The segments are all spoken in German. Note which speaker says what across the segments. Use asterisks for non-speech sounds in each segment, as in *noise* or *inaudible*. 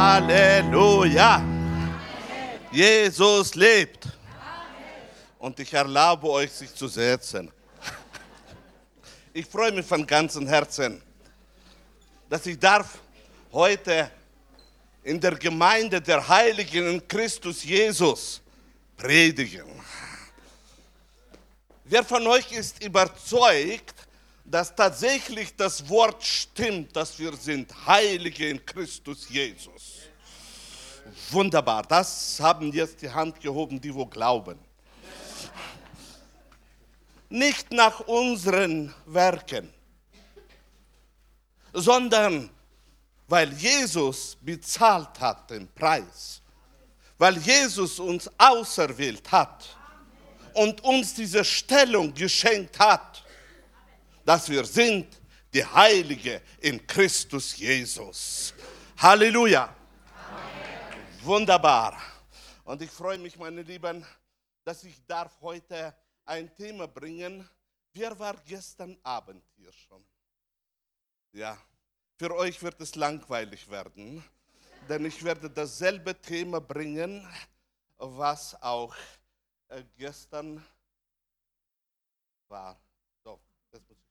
Speaker 1: Halleluja. Jesus lebt. Und ich erlaube euch, sich zu setzen. Ich freue mich von ganzem Herzen, dass ich darf heute in der Gemeinde der Heiligen in Christus Jesus predigen. Wer von euch ist überzeugt, dass tatsächlich das Wort stimmt, dass wir sind Heilige in Christus Jesus? Wunderbar, das haben jetzt die Hand gehoben, die wo glauben. Nicht nach unseren Werken, sondern weil Jesus bezahlt hat den Preis, weil Jesus uns auserwählt hat und uns diese Stellung geschenkt hat, dass wir sind die Heilige in Christus Jesus. Halleluja. Amen. Wunderbar. Und ich freue mich, meine Lieben, dass ich darf heute ein Thema bringen. Wer war gestern Abend hier schon? Ja, für euch wird es langweilig werden, denn ich werde dasselbe Thema bringen, was auch äh, gestern war.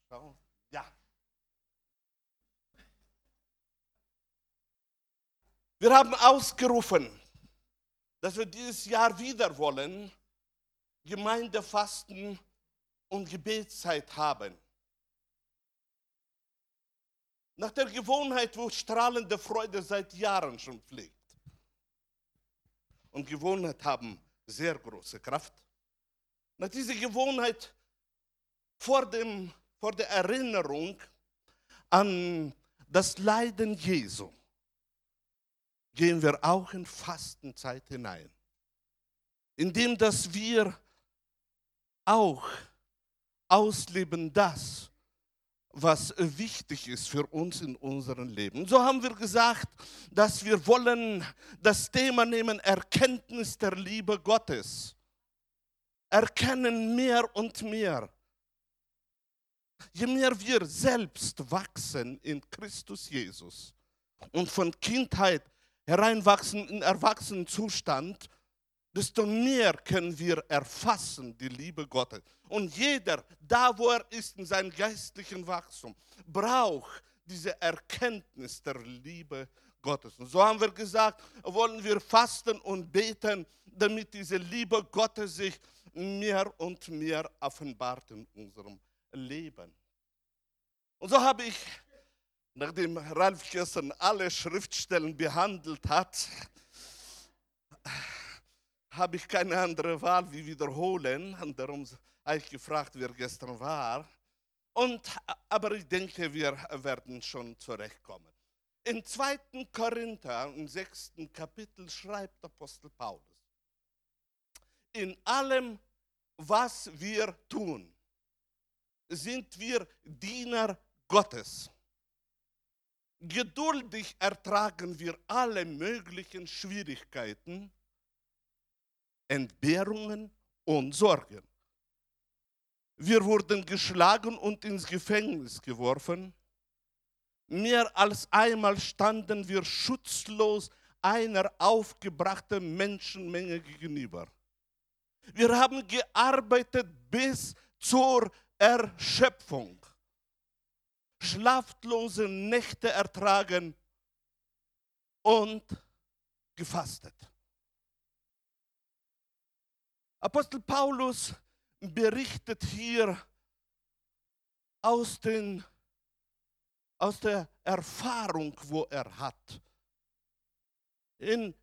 Speaker 1: Schauen. Ja. Wir haben ausgerufen, dass wir dieses Jahr wieder wollen, Gemeindefasten und Gebetszeit haben. Nach der Gewohnheit, wo strahlende Freude seit Jahren schon pflegt. Und Gewohnheit haben sehr große Kraft. Nach dieser Gewohnheit vor, dem, vor der Erinnerung an das Leiden Jesu gehen wir auch in Fastenzeit hinein, indem dass wir auch ausleben das, was wichtig ist für uns in unserem Leben. So haben wir gesagt, dass wir wollen das Thema nehmen, Erkenntnis der Liebe Gottes. Erkennen mehr und mehr. Je mehr wir selbst wachsen in Christus Jesus und von Kindheit hereinwachsen in Erwachsenenzustand, desto mehr können wir erfassen die Liebe Gottes. Und jeder, da wo er ist in seinem geistlichen Wachstum, braucht diese Erkenntnis der Liebe Gottes. Und so haben wir gesagt, wollen wir fasten und beten, damit diese Liebe Gottes sich mehr und mehr offenbart in unserem Leben. Und so habe ich, nachdem Ralf gestern alle Schriftstellen behandelt hat, habe ich keine andere Wahl wie wiederholen. Und darum habe ich gefragt, wer gestern war. Und, aber ich denke, wir werden schon zurechtkommen. Im 2. Korinther, im 6. Kapitel, schreibt Apostel Paulus, in allem, was wir tun, sind wir Diener Gottes. Geduldig ertragen wir alle möglichen Schwierigkeiten Entbehrungen und Sorgen. Wir wurden geschlagen und ins Gefängnis geworfen. Mehr als einmal standen wir schutzlos einer aufgebrachten Menschenmenge gegenüber. Wir haben gearbeitet bis zur Erschöpfung, schlaflose Nächte ertragen und gefastet. Apostel Paulus berichtet hier aus, den, aus der Erfahrung, wo er hat. In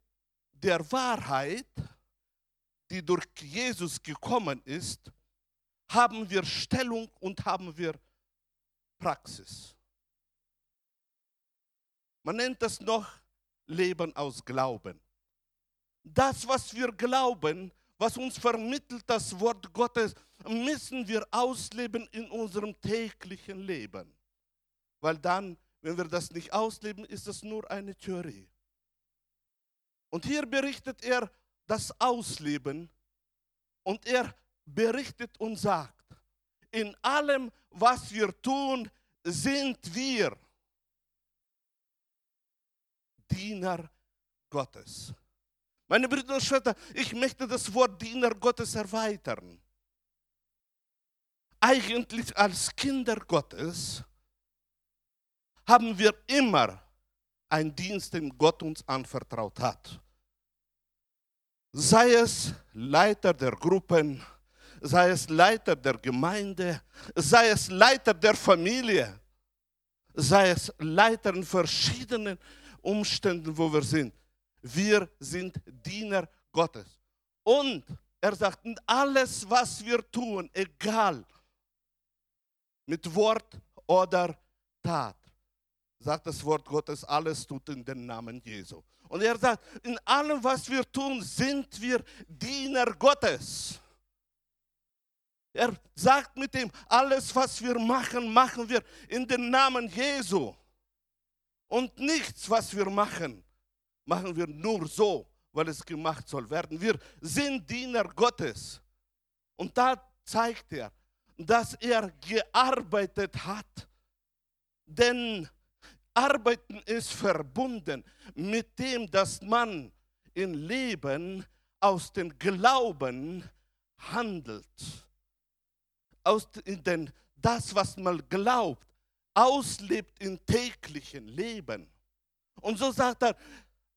Speaker 1: der Wahrheit, die durch Jesus gekommen ist, haben wir Stellung und haben wir Praxis. Man nennt das noch Leben aus Glauben. Das, was wir glauben, was uns vermittelt das Wort Gottes, müssen wir ausleben in unserem täglichen Leben. Weil dann, wenn wir das nicht ausleben, ist es nur eine Theorie. Und hier berichtet er das Ausleben und er berichtet und sagt, in allem, was wir tun, sind wir Diener Gottes. Meine Brüder und Schwestern, ich möchte das Wort Diener Gottes erweitern. Eigentlich als Kinder Gottes haben wir immer einen Dienst, den Gott uns anvertraut hat. Sei es Leiter der Gruppen, sei es Leiter der Gemeinde, sei es Leiter der Familie, sei es Leiter in verschiedenen Umständen, wo wir sind. Wir sind Diener Gottes. Und er sagt, alles, was wir tun, egal mit Wort oder Tat, sagt das Wort Gottes, alles tut in den Namen Jesu. Und er sagt, in allem, was wir tun, sind wir Diener Gottes. Er sagt mit ihm, alles, was wir machen, machen wir in den Namen Jesu. Und nichts, was wir machen, machen wir nur so, weil es gemacht soll werden. Wir sind Diener Gottes. Und da zeigt er, dass er gearbeitet hat. Denn Arbeiten ist verbunden mit dem, dass man im Leben aus dem Glauben handelt aus den, das, was man glaubt, auslebt im täglichen Leben. Und so sagt er,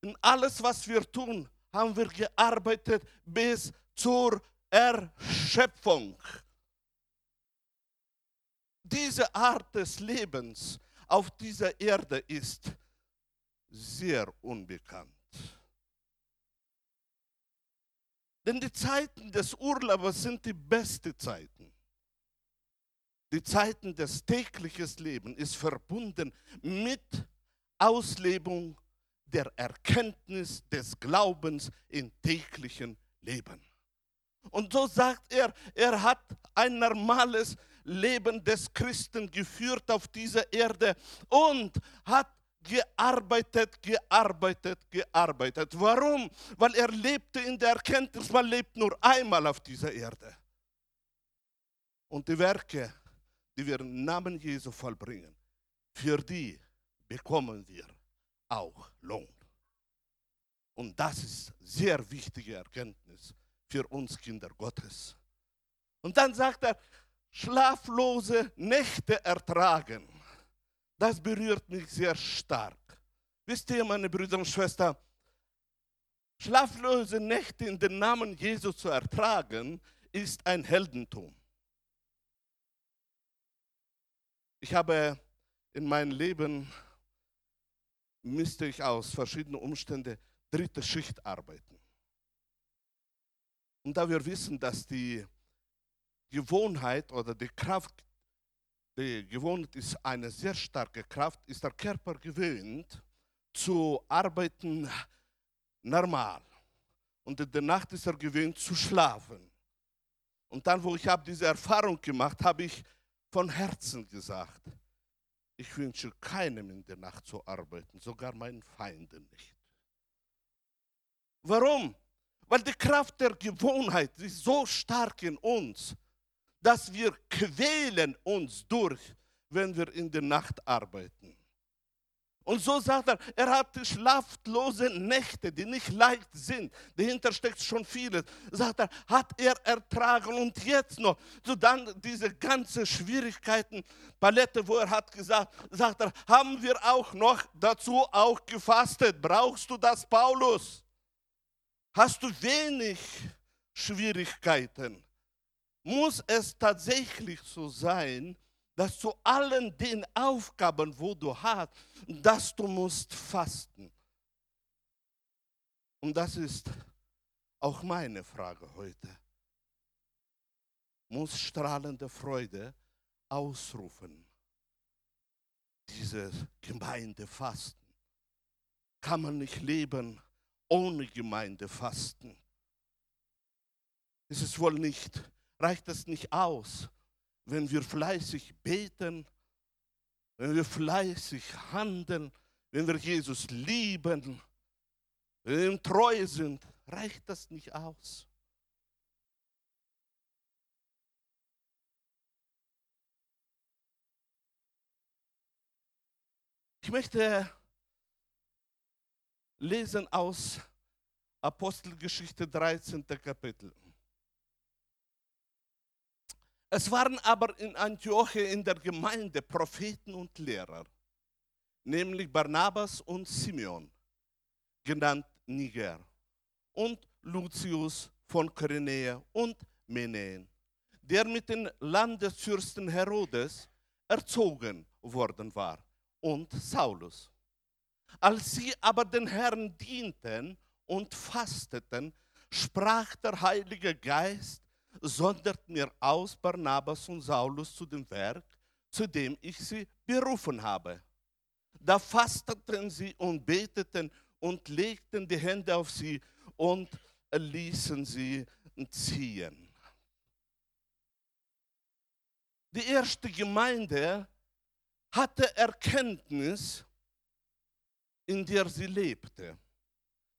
Speaker 1: in alles, was wir tun, haben wir gearbeitet bis zur Erschöpfung. Diese Art des Lebens auf dieser Erde ist sehr unbekannt. Denn die Zeiten des Urlaubs sind die besten Zeiten. Die Zeiten des täglichen Lebens ist verbunden mit Auslebung der Erkenntnis des Glaubens im täglichen Leben. Und so sagt er, er hat ein normales Leben des Christen geführt auf dieser Erde und hat gearbeitet, gearbeitet, gearbeitet. Warum? Weil er lebte in der Erkenntnis, man lebt nur einmal auf dieser Erde. Und die Werke die wir im Namen Jesu vollbringen, für die bekommen wir auch Lohn. Und das ist sehr wichtige Erkenntnis für uns Kinder Gottes. Und dann sagt er, schlaflose Nächte ertragen. Das berührt mich sehr stark. Wisst ihr, meine Brüder und Schwestern, schlaflose Nächte in den Namen Jesu zu ertragen, ist ein Heldentum. Ich habe in meinem Leben, müsste ich aus verschiedenen Umständen dritte Schicht arbeiten. Und da wir wissen, dass die Gewohnheit oder die Kraft, die Gewohnheit ist eine sehr starke Kraft, ist der Körper gewöhnt zu arbeiten normal. Und in der Nacht ist er gewöhnt zu schlafen. Und dann, wo ich habe diese Erfahrung gemacht, habe ich von Herzen gesagt, ich wünsche keinem in der Nacht zu arbeiten, sogar meinen Feinden nicht. Warum? Weil die Kraft der Gewohnheit ist so stark in uns, dass wir quälen uns durch, wenn wir in der Nacht arbeiten. Und so sagt er, er hatte schlaflose Nächte, die nicht leicht sind. Dahinter steckt schon vieles. Sagt er, hat er ertragen. Und jetzt noch, so dann diese ganzen Schwierigkeiten, Palette, wo er hat gesagt, sagt er, haben wir auch noch dazu auch gefastet. Brauchst du das, Paulus? Hast du wenig Schwierigkeiten? Muss es tatsächlich so sein, dass zu allen den Aufgaben, wo du hast, dass du musst fasten. Und das ist auch meine Frage heute. Muss strahlende Freude ausrufen. Diese Gemeindefasten. Kann man nicht leben ohne Gemeindefasten? Ist es wohl nicht, reicht es nicht aus, wenn wir fleißig beten, wenn wir fleißig handeln, wenn wir Jesus lieben, wenn wir ihm treu sind, reicht das nicht aus. Ich möchte lesen aus Apostelgeschichte 13. Kapitel. Es waren aber in Antiochia in der Gemeinde Propheten und Lehrer, nämlich Barnabas und Simeon, genannt Niger, und Lucius von Kyrenäa und Menäen, der mit den Landesfürsten Herodes erzogen worden war, und Saulus. Als sie aber den Herrn dienten und fasteten, sprach der Heilige Geist, sondert mir aus Barnabas und Saulus zu dem Werk, zu dem ich sie berufen habe. Da fasteten sie und beteten und legten die Hände auf sie und ließen sie ziehen. Die erste Gemeinde hatte Erkenntnis, in der sie lebte.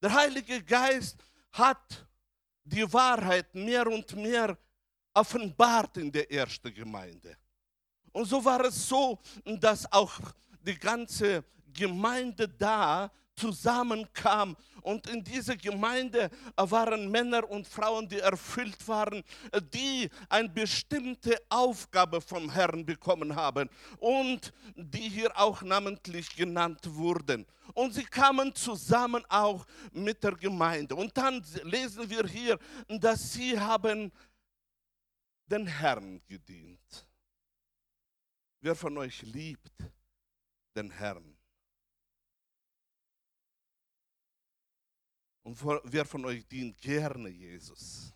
Speaker 1: Der Heilige Geist hat die Wahrheit mehr und mehr offenbart in der ersten Gemeinde. Und so war es so, dass auch die ganze Gemeinde da zusammenkam. Und in dieser Gemeinde waren Männer und Frauen, die erfüllt waren, die eine bestimmte Aufgabe vom Herrn bekommen haben und die hier auch namentlich genannt wurden. Und sie kamen zusammen auch mit der Gemeinde. Und dann lesen wir hier, dass sie haben den Herrn gedient. Wer von euch liebt den Herrn? Und wer von euch dient gerne Jesus?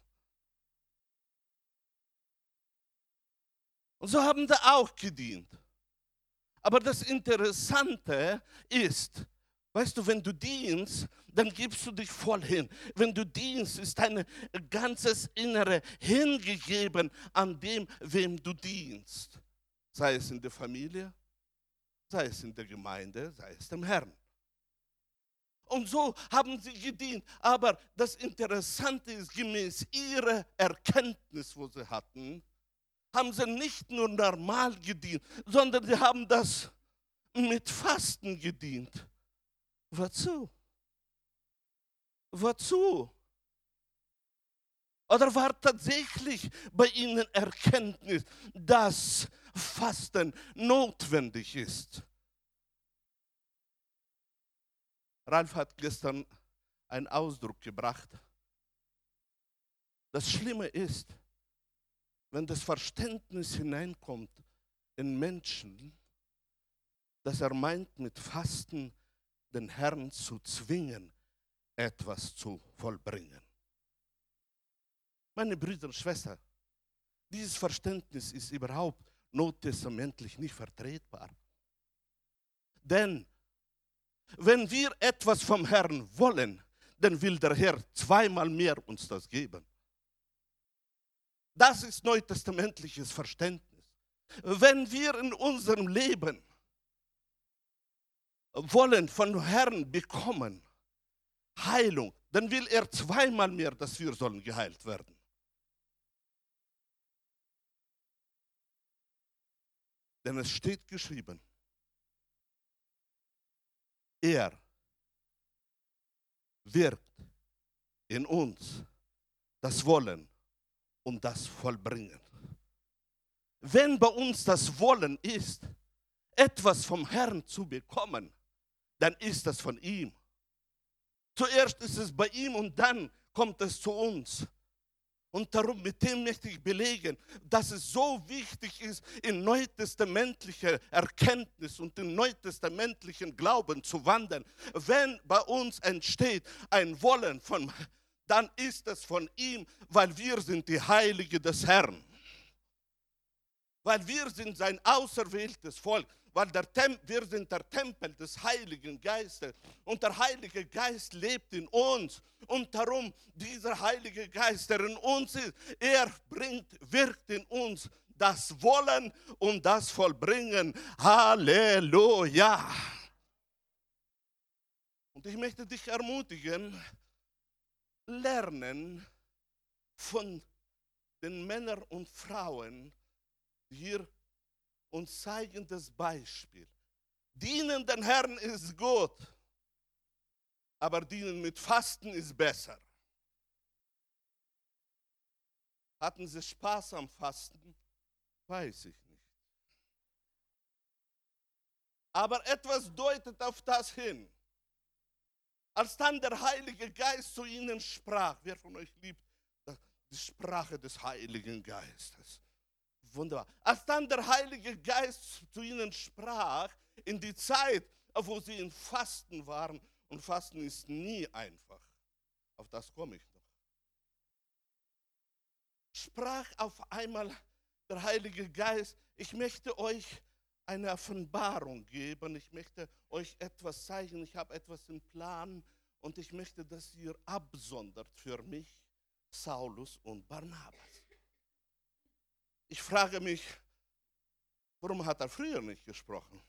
Speaker 1: Und so haben sie auch gedient. Aber das Interessante ist, weißt du, wenn du dienst, dann gibst du dich voll hin. Wenn du dienst, ist dein ganzes Innere hingegeben an dem, wem du dienst. Sei es in der Familie, sei es in der Gemeinde, sei es dem Herrn. Und so haben sie gedient. Aber das Interessante ist, gemäß ihrer Erkenntnis, wo sie hatten, haben sie nicht nur normal gedient, sondern sie haben das mit Fasten gedient. Wozu? Wozu? Oder war tatsächlich bei ihnen Erkenntnis, dass Fasten notwendig ist? Ralf hat gestern einen Ausdruck gebracht. Das Schlimme ist, wenn das Verständnis hineinkommt in Menschen, dass er meint, mit Fasten den Herrn zu zwingen, etwas zu vollbringen. Meine Brüder und Schwestern, dieses Verständnis ist überhaupt nottestamentlich nicht vertretbar. Denn wenn wir etwas vom Herrn wollen, dann will der Herr zweimal mehr uns das geben. Das ist neutestamentliches Verständnis. Wenn wir in unserem Leben wollen von Herrn bekommen, Heilung, dann will er zweimal mehr, dass wir sollen geheilt werden. Denn es steht geschrieben, er wirkt in uns das Wollen und das Vollbringen. Wenn bei uns das Wollen ist, etwas vom Herrn zu bekommen, dann ist das von ihm. Zuerst ist es bei ihm und dann kommt es zu uns. Und darum, mit dem möchte ich belegen, dass es so wichtig ist, in neutestamentliche Erkenntnis und in neutestamentlichen Glauben zu wandern. Wenn bei uns entsteht ein Wollen von, dann ist es von ihm, weil wir sind die Heilige des Herrn. Weil wir sind sein auserwähltes Volk weil der Tem wir sind der Tempel des Heiligen Geistes und der Heilige Geist lebt in uns. Und darum, dieser Heilige Geist, der in uns ist, er bringt, wirkt in uns das Wollen und das Vollbringen. Halleluja! Und ich möchte dich ermutigen, lernen von den Männern und Frauen, die hier und zeigen das Beispiel. Dienen den Herrn ist gut, aber dienen mit Fasten ist besser. Hatten sie Spaß am Fasten? Weiß ich nicht. Aber etwas deutet auf das hin. Als dann der Heilige Geist zu ihnen sprach, wer von euch liebt die Sprache des Heiligen Geistes? Wunderbar. Als dann der Heilige Geist zu ihnen sprach, in die Zeit, wo sie in Fasten waren, und Fasten ist nie einfach, auf das komme ich noch, sprach auf einmal der Heilige Geist, ich möchte euch eine Offenbarung geben, ich möchte euch etwas zeigen, ich habe etwas im Plan und ich möchte, dass ihr absondert für mich Saulus und Barnabas. Ich frage mich, warum hat er früher nicht gesprochen?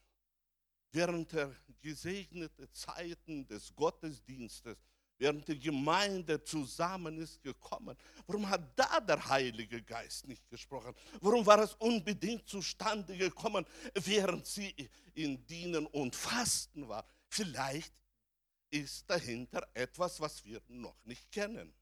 Speaker 1: Während der gesegneten Zeiten des Gottesdienstes, während die Gemeinde zusammen ist gekommen, warum hat da der Heilige Geist nicht gesprochen? Warum war es unbedingt zustande gekommen, während sie in Dienen und Fasten war? Vielleicht ist dahinter etwas, was wir noch nicht kennen.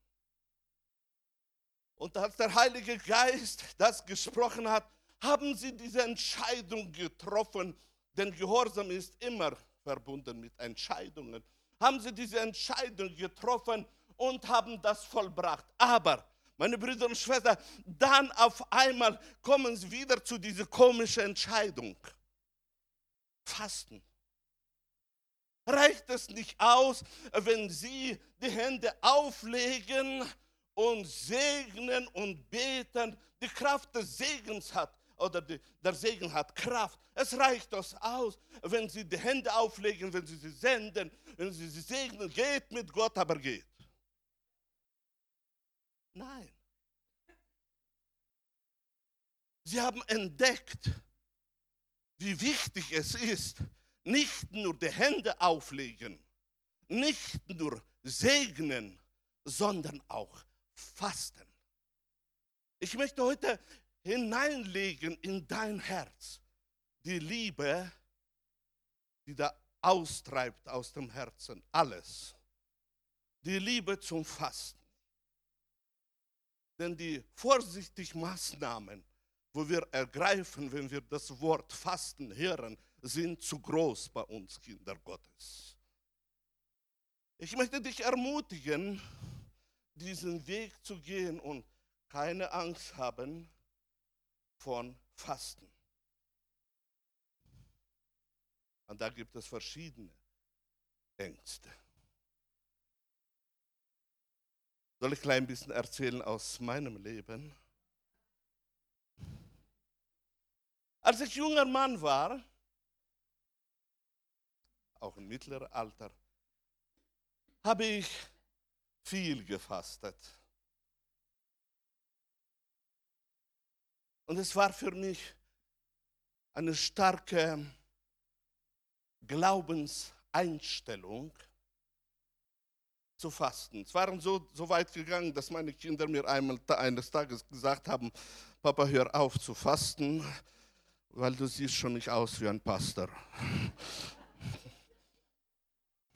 Speaker 1: Und als der Heilige Geist das gesprochen hat, haben sie diese Entscheidung getroffen, denn Gehorsam ist immer verbunden mit Entscheidungen. Haben sie diese Entscheidung getroffen und haben das vollbracht. Aber, meine Brüder und Schwestern, dann auf einmal kommen sie wieder zu dieser komischen Entscheidung. Fasten. Reicht es nicht aus, wenn sie die Hände auflegen und segnen und beten, die Kraft des Segens hat oder die, der Segen hat Kraft. Es reicht das aus, wenn sie die Hände auflegen, wenn sie sie senden, wenn sie sie segnen, geht mit Gott, aber geht. Nein. Sie haben entdeckt, wie wichtig es ist, nicht nur die Hände auflegen, nicht nur segnen, sondern auch fasten. Ich möchte heute hineinlegen in dein Herz die Liebe, die da austreibt aus dem Herzen alles. Die Liebe zum Fasten. Denn die vorsichtigen Maßnahmen, wo wir ergreifen, wenn wir das Wort Fasten hören, sind zu groß bei uns, Kinder Gottes. Ich möchte dich ermutigen, diesen Weg zu gehen und keine Angst haben von Fasten. Und da gibt es verschiedene Ängste. Soll ich ein klein bisschen erzählen aus meinem Leben? Als ich junger Mann war, auch im mittleren Alter, habe ich viel gefastet. Und es war für mich eine starke Glaubenseinstellung zu fasten. Es waren so, so weit gegangen, dass meine Kinder mir einmal eines Tages gesagt haben, Papa, hör auf zu fasten, weil du siehst schon nicht aus wie ein Pastor. *laughs*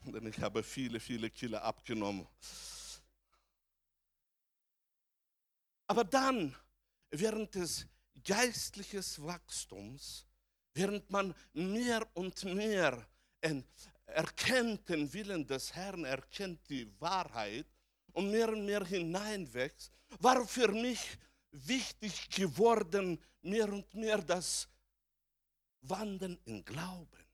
Speaker 1: Denn ich habe viele, viele Kilo abgenommen. Aber dann, während des geistlichen Wachstums, während man mehr und mehr erkennt den Willen des Herrn, erkennt die Wahrheit und mehr und mehr hineinwächst, war für mich wichtig geworden, mehr und mehr das Wandern in Glauben.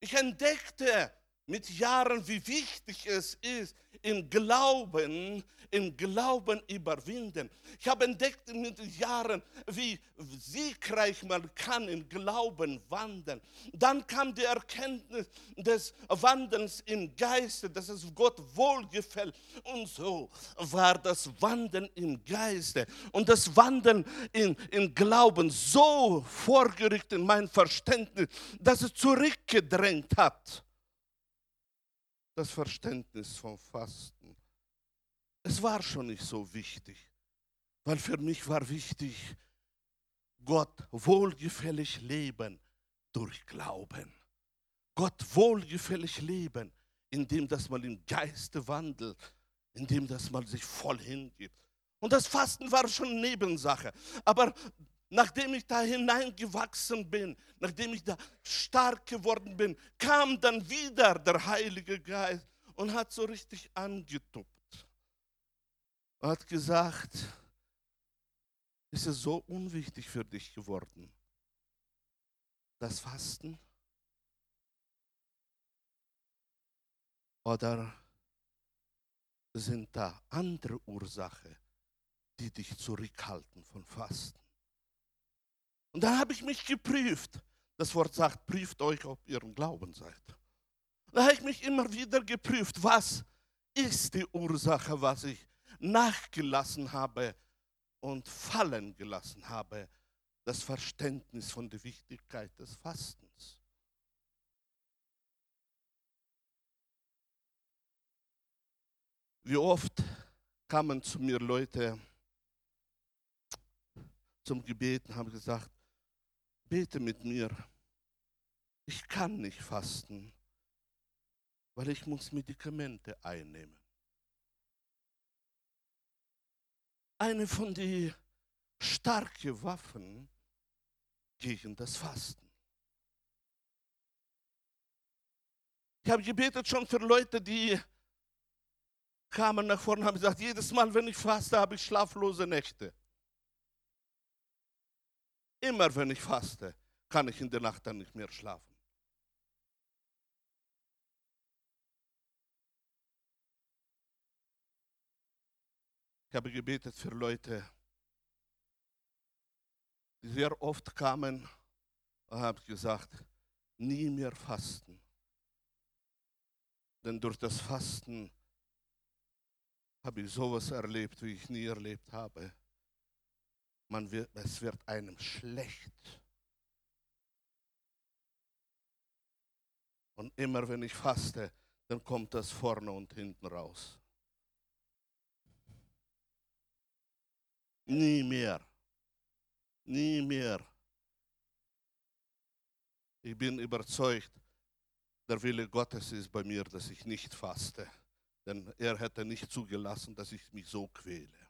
Speaker 1: Ich entdeckte mit Jahren, wie wichtig es ist, im Glauben, im Glauben überwinden. Ich habe entdeckt mit Jahren, wie siegreich man kann im Glauben wandeln. Dann kam die Erkenntnis des Wandelns im Geiste, dass es Gott wohlgefällt. Und so war das Wandeln im Geiste und das Wandeln in, im Glauben so vorgerückt in mein Verständnis, dass es zurückgedrängt hat das Verständnis vom Fasten. Es war schon nicht so wichtig, weil für mich war wichtig, Gott wohlgefällig leben durch Glauben. Gott wohlgefällig leben indem dass man im Geiste wandelt, indem dass man sich voll hingibt. Und das Fasten war schon Nebensache. Aber nachdem ich da hineingewachsen bin, nachdem ich da stark geworden bin, kam dann wieder der Heilige Geist und hat so richtig angetuppt. Und hat gesagt, ist es so unwichtig für dich geworden, das Fasten? Oder sind da andere Ursachen, die dich zurückhalten von Fasten? Und dann habe ich mich geprüft. Das Wort sagt, prüft euch, ob ihr im Glauben seid. Da habe ich mich immer wieder geprüft, was ist die Ursache, was ich nachgelassen habe und fallen gelassen habe, das Verständnis von der Wichtigkeit des Fastens. Wie oft kamen zu mir Leute zum Gebeten, haben gesagt, bete mit mir. Ich kann nicht fasten, weil ich muss Medikamente einnehmen. Eine von den starken Waffen gegen das Fasten. Ich habe gebetet schon für Leute, die kamen nach vorne und haben gesagt, jedes Mal, wenn ich faste, habe ich schlaflose Nächte. Immer wenn ich faste, kann ich in der Nacht dann nicht mehr schlafen. Ich habe gebetet für Leute, die sehr oft kamen und habe gesagt, nie mehr fasten. Denn durch das Fasten habe ich sowas erlebt, wie ich nie erlebt habe. Man wird, es wird einem schlecht. Und immer wenn ich faste, dann kommt das vorne und hinten raus. Nie mehr. Nie mehr. Ich bin überzeugt, der Wille Gottes ist bei mir, dass ich nicht faste denn er hätte nicht zugelassen, dass ich mich so quäle.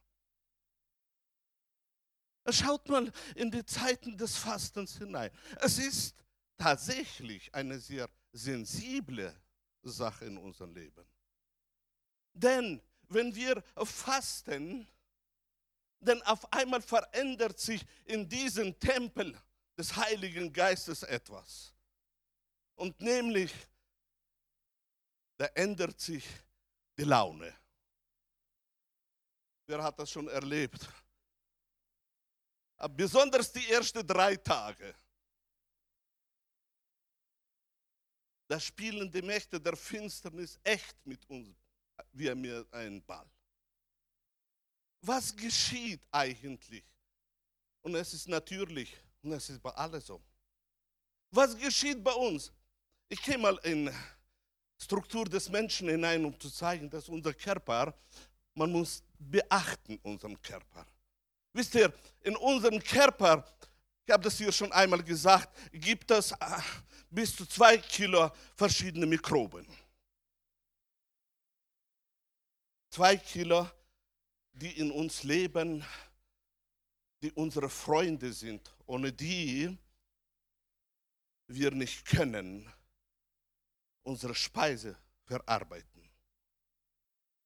Speaker 1: Schaut mal in die Zeiten des Fastens hinein. Es ist tatsächlich eine sehr sensible Sache in unserem Leben. Denn wenn wir fasten, denn auf einmal verändert sich in diesem Tempel des Heiligen Geistes etwas. Und nämlich, da ändert sich die Laune. Wer hat das schon erlebt? Besonders die ersten drei Tage. Da spielen die Mächte der Finsternis echt mit uns wie mir ein Ball. Was geschieht eigentlich? Und es ist natürlich, und es ist bei allen so. Was geschieht bei uns? Ich gehe mal in Struktur des Menschen hinein, um zu zeigen, dass unser Körper, man muss beachten unseren Körper. Wisst ihr, in unserem Körper, ich habe das hier schon einmal gesagt, gibt es ah, bis zu zwei Kilo verschiedene Mikroben. Zwei Kilo, die in uns leben, die unsere Freunde sind, ohne die wir nicht können unsere Speise verarbeiten.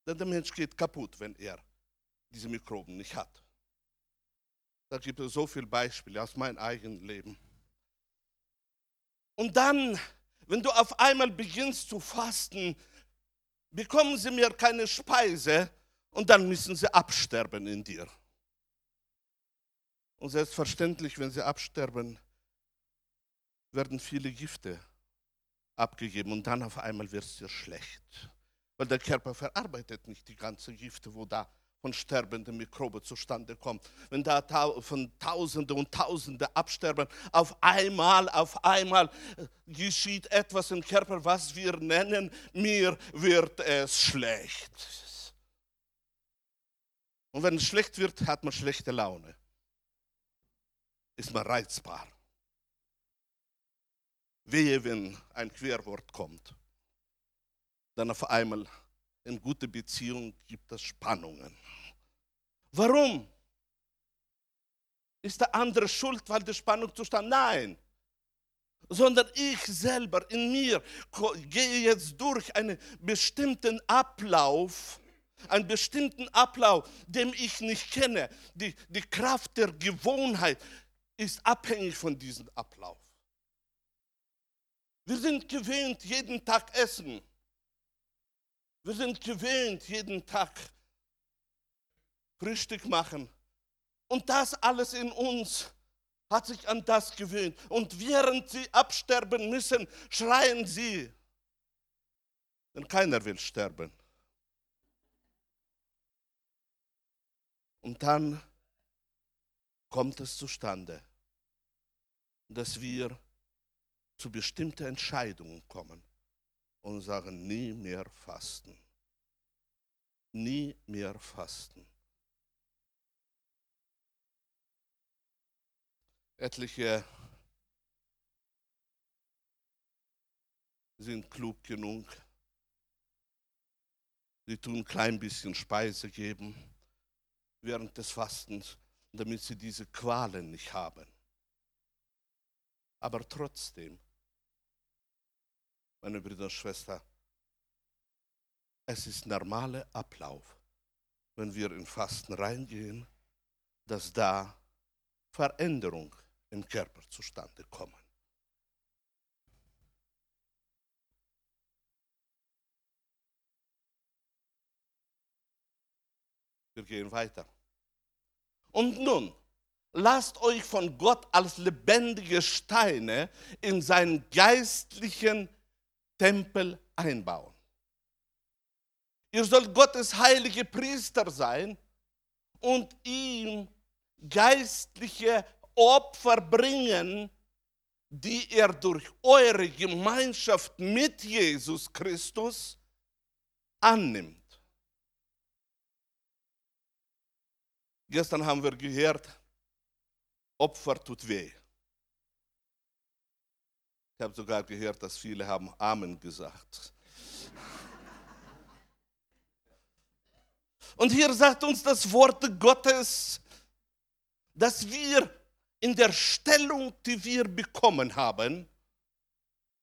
Speaker 1: Denn der Mensch geht kaputt, wenn er diese Mikroben nicht hat. Da gibt es so viele Beispiele aus meinem eigenen Leben. Und dann, wenn du auf einmal beginnst zu fasten, bekommen sie mir keine Speise und dann müssen sie absterben in dir. Und selbstverständlich, wenn sie absterben, werden viele Gifte abgegeben und dann auf einmal wird es dir schlecht. Weil der Körper verarbeitet nicht die ganzen Gifte, wo da von sterbenden Mikroben zustande kommen. Wenn da von Tausende und Tausende absterben, auf einmal, auf einmal äh, geschieht etwas im Körper, was wir nennen, mir wird es schlecht. Und wenn es schlecht wird, hat man schlechte Laune. Ist man reizbar. Wehe, wenn ein Querwort kommt. dann auf einmal in gute Beziehung gibt es Spannungen. Warum? Ist der andere schuld, weil die Spannung zustand? Nein. Sondern ich selber in mir gehe jetzt durch einen bestimmten Ablauf, einen bestimmten Ablauf, den ich nicht kenne. Die, die Kraft der Gewohnheit ist abhängig von diesem Ablauf. Wir sind gewöhnt, jeden Tag essen. Wir sind gewöhnt, jeden Tag Frühstück machen. Und das alles in uns hat sich an das gewöhnt. Und während sie absterben müssen, schreien sie. Denn keiner will sterben. Und dann kommt es zustande, dass wir zu bestimmten Entscheidungen kommen und sagen, nie mehr fasten. Nie mehr fasten. Etliche sind klug genug, die tun ein klein bisschen Speise geben während des Fastens, damit sie diese Qualen nicht haben. Aber trotzdem, meine Brüder und Schwestern, es ist normaler Ablauf, wenn wir in Fasten reingehen, dass da Veränderung im Körper zustande kommen. Wir gehen weiter. Und nun, lasst euch von Gott als lebendige Steine in seinen geistlichen Tempel einbauen. Ihr sollt Gottes heilige Priester sein und ihm geistliche Opfer bringen, die er durch eure Gemeinschaft mit Jesus Christus annimmt. Gestern haben wir gehört, Opfer tut weh. Ich habe sogar gehört, dass viele haben Amen gesagt. Und hier sagt uns das Wort Gottes, dass wir in der Stellung, die wir bekommen haben,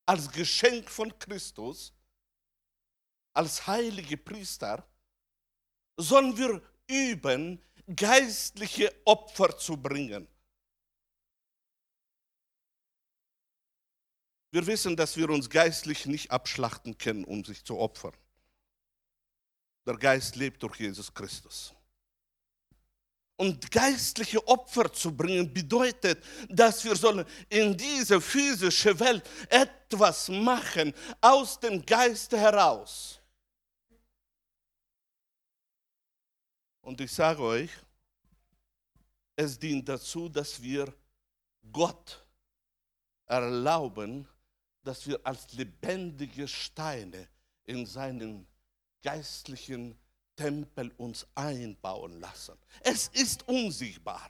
Speaker 1: als Geschenk von Christus, als heilige Priester, sollen wir üben, geistliche Opfer zu bringen. Wir wissen, dass wir uns geistlich nicht abschlachten können, um sich zu opfern. Der Geist lebt durch Jesus Christus. Und geistliche Opfer zu bringen bedeutet, dass wir sollen in diese physische Welt etwas machen aus dem Geist heraus. Und ich sage euch, es dient dazu, dass wir Gott erlauben, dass wir als lebendige Steine in seinen geistlichen Tempel uns einbauen lassen. Es ist unsichtbar.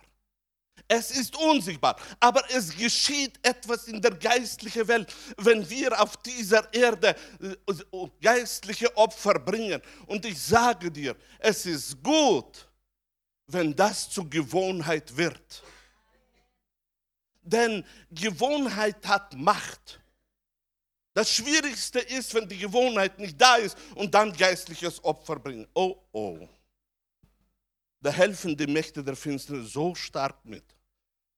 Speaker 1: Es ist unsichtbar, aber es geschieht etwas in der geistlichen Welt, wenn wir auf dieser Erde äh, geistliche Opfer bringen. Und ich sage dir, es ist gut, wenn das zur Gewohnheit wird. Denn Gewohnheit hat Macht. Das Schwierigste ist, wenn die Gewohnheit nicht da ist und dann geistliches Opfer bringen. Oh, oh. Da helfen die Mächte der Finsternis so stark mit.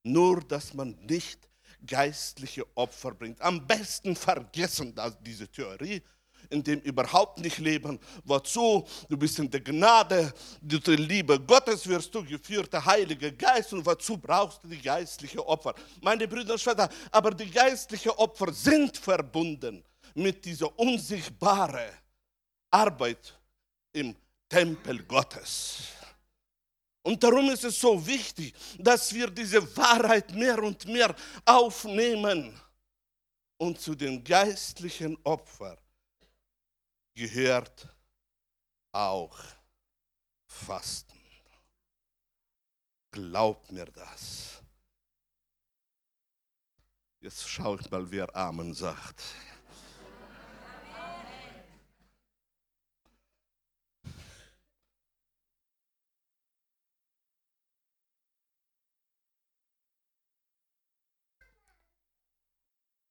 Speaker 1: Nur, dass man nicht geistliche Opfer bringt. Am besten vergessen das, diese Theorie in dem überhaupt nicht leben. Wozu? Du bist in der Gnade, durch die Liebe Gottes wirst du geführt, der Heilige Geist. Und wozu brauchst du die geistlichen Opfer? Meine Brüder und Schwestern, aber die geistlichen Opfer sind verbunden mit dieser unsichtbaren Arbeit im Tempel Gottes. Und darum ist es so wichtig, dass wir diese Wahrheit mehr und mehr aufnehmen und zu den geistlichen Opfern gehört auch Fasten. Glaub mir das. Jetzt schaue ich mal, wer Amen sagt.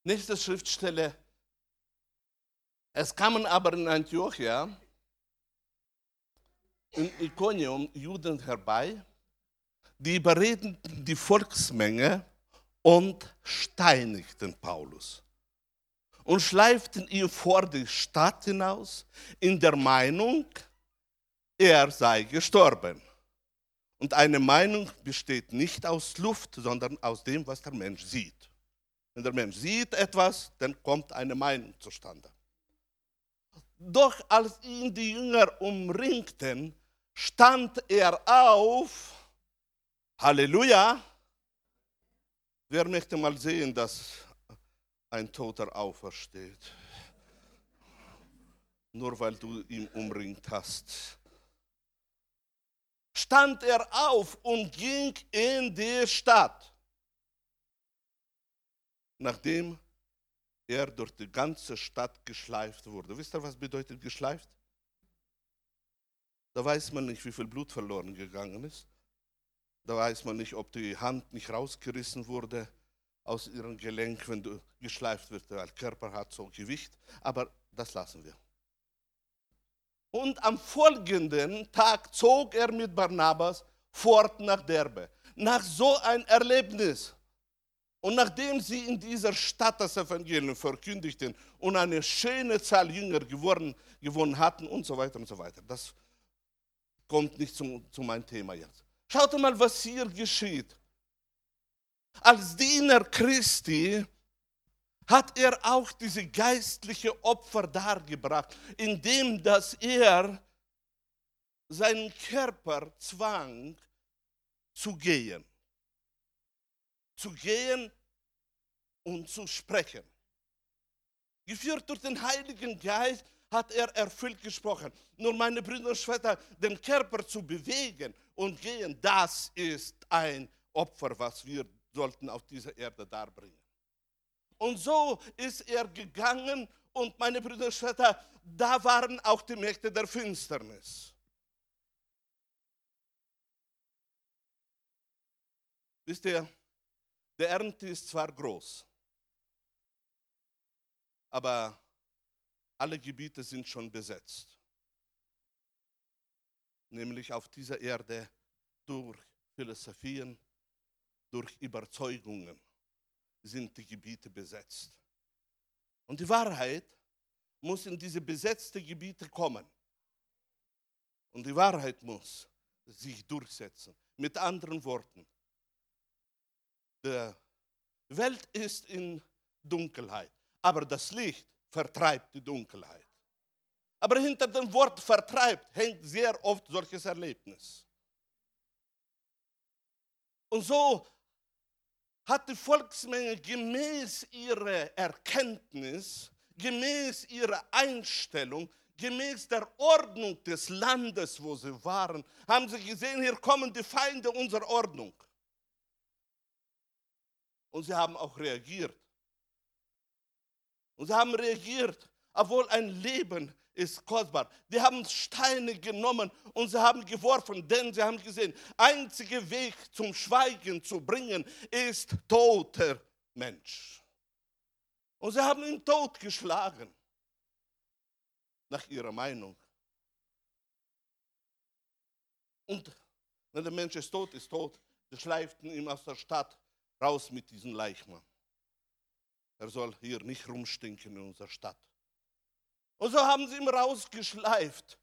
Speaker 1: Nächste Schriftstelle es kamen aber in Antiochia, in Iconium Juden herbei, die überredeten die Volksmenge und steinigten Paulus und schleiften ihn vor die Stadt hinaus in der Meinung, er sei gestorben. Und eine Meinung besteht nicht aus Luft, sondern aus dem, was der Mensch sieht. Wenn der Mensch sieht etwas, dann kommt eine Meinung zustande. Doch als ihn die Jünger umringten, stand er auf. Halleluja. Wer möchte mal sehen, dass ein Toter aufersteht? Nur weil du ihn umringt hast stand er auf und ging in die Stadt. Nachdem er durch die ganze Stadt geschleift wurde. Wisst ihr, was bedeutet geschleift? Da weiß man nicht, wie viel Blut verloren gegangen ist. Da weiß man nicht, ob die Hand nicht rausgerissen wurde aus ihrem Gelenk, wenn du geschleift wirst. Der Körper hat so Gewicht. Aber das lassen wir. Und am folgenden Tag zog er mit Barnabas fort nach Derbe. Nach so ein Erlebnis. Und nachdem sie in dieser Stadt das Evangelium verkündigten und eine schöne Zahl Jünger geworden, gewonnen hatten und so weiter und so weiter. Das kommt nicht zu, zu meinem Thema jetzt. Schaut mal, was hier geschieht. Als Diener Christi hat er auch diese geistliche Opfer dargebracht, indem dass er seinen Körper zwang zu gehen. Zu gehen und zu sprechen. Geführt durch den Heiligen Geist hat er erfüllt gesprochen. Nur meine Brüder und Schwestern, den Körper zu bewegen und gehen, das ist ein Opfer, was wir sollten auf dieser Erde darbringen. Und so ist er gegangen und meine Brüder und Schwestern, da waren auch die Mächte der Finsternis. Wisst ihr, der Ernte ist zwar groß, aber alle Gebiete sind schon besetzt. Nämlich auf dieser Erde durch Philosophien, durch Überzeugungen sind die Gebiete besetzt. Und die Wahrheit muss in diese besetzten Gebiete kommen. Und die Wahrheit muss sich durchsetzen. Mit anderen Worten, die Welt ist in Dunkelheit, aber das Licht vertreibt die Dunkelheit. Aber hinter dem Wort vertreibt hängt sehr oft solches Erlebnis. Und so hat die Volksmenge gemäß ihrer Erkenntnis, gemäß ihrer Einstellung, gemäß der Ordnung des Landes, wo sie waren, haben sie gesehen, hier kommen die Feinde unserer Ordnung. Und sie haben auch reagiert. Und sie haben reagiert, obwohl ein Leben ist kostbar. Die haben Steine genommen und sie haben geworfen, denn sie haben gesehen, einziger Weg zum Schweigen zu bringen ist toter Mensch. Und sie haben ihn totgeschlagen, nach ihrer Meinung. Und wenn der Mensch ist tot, ist tot. Sie schleiften ihn aus der Stadt raus mit diesem Leichmann. Er soll hier nicht rumstinken in unserer Stadt. Und so haben sie ihn rausgeschleift.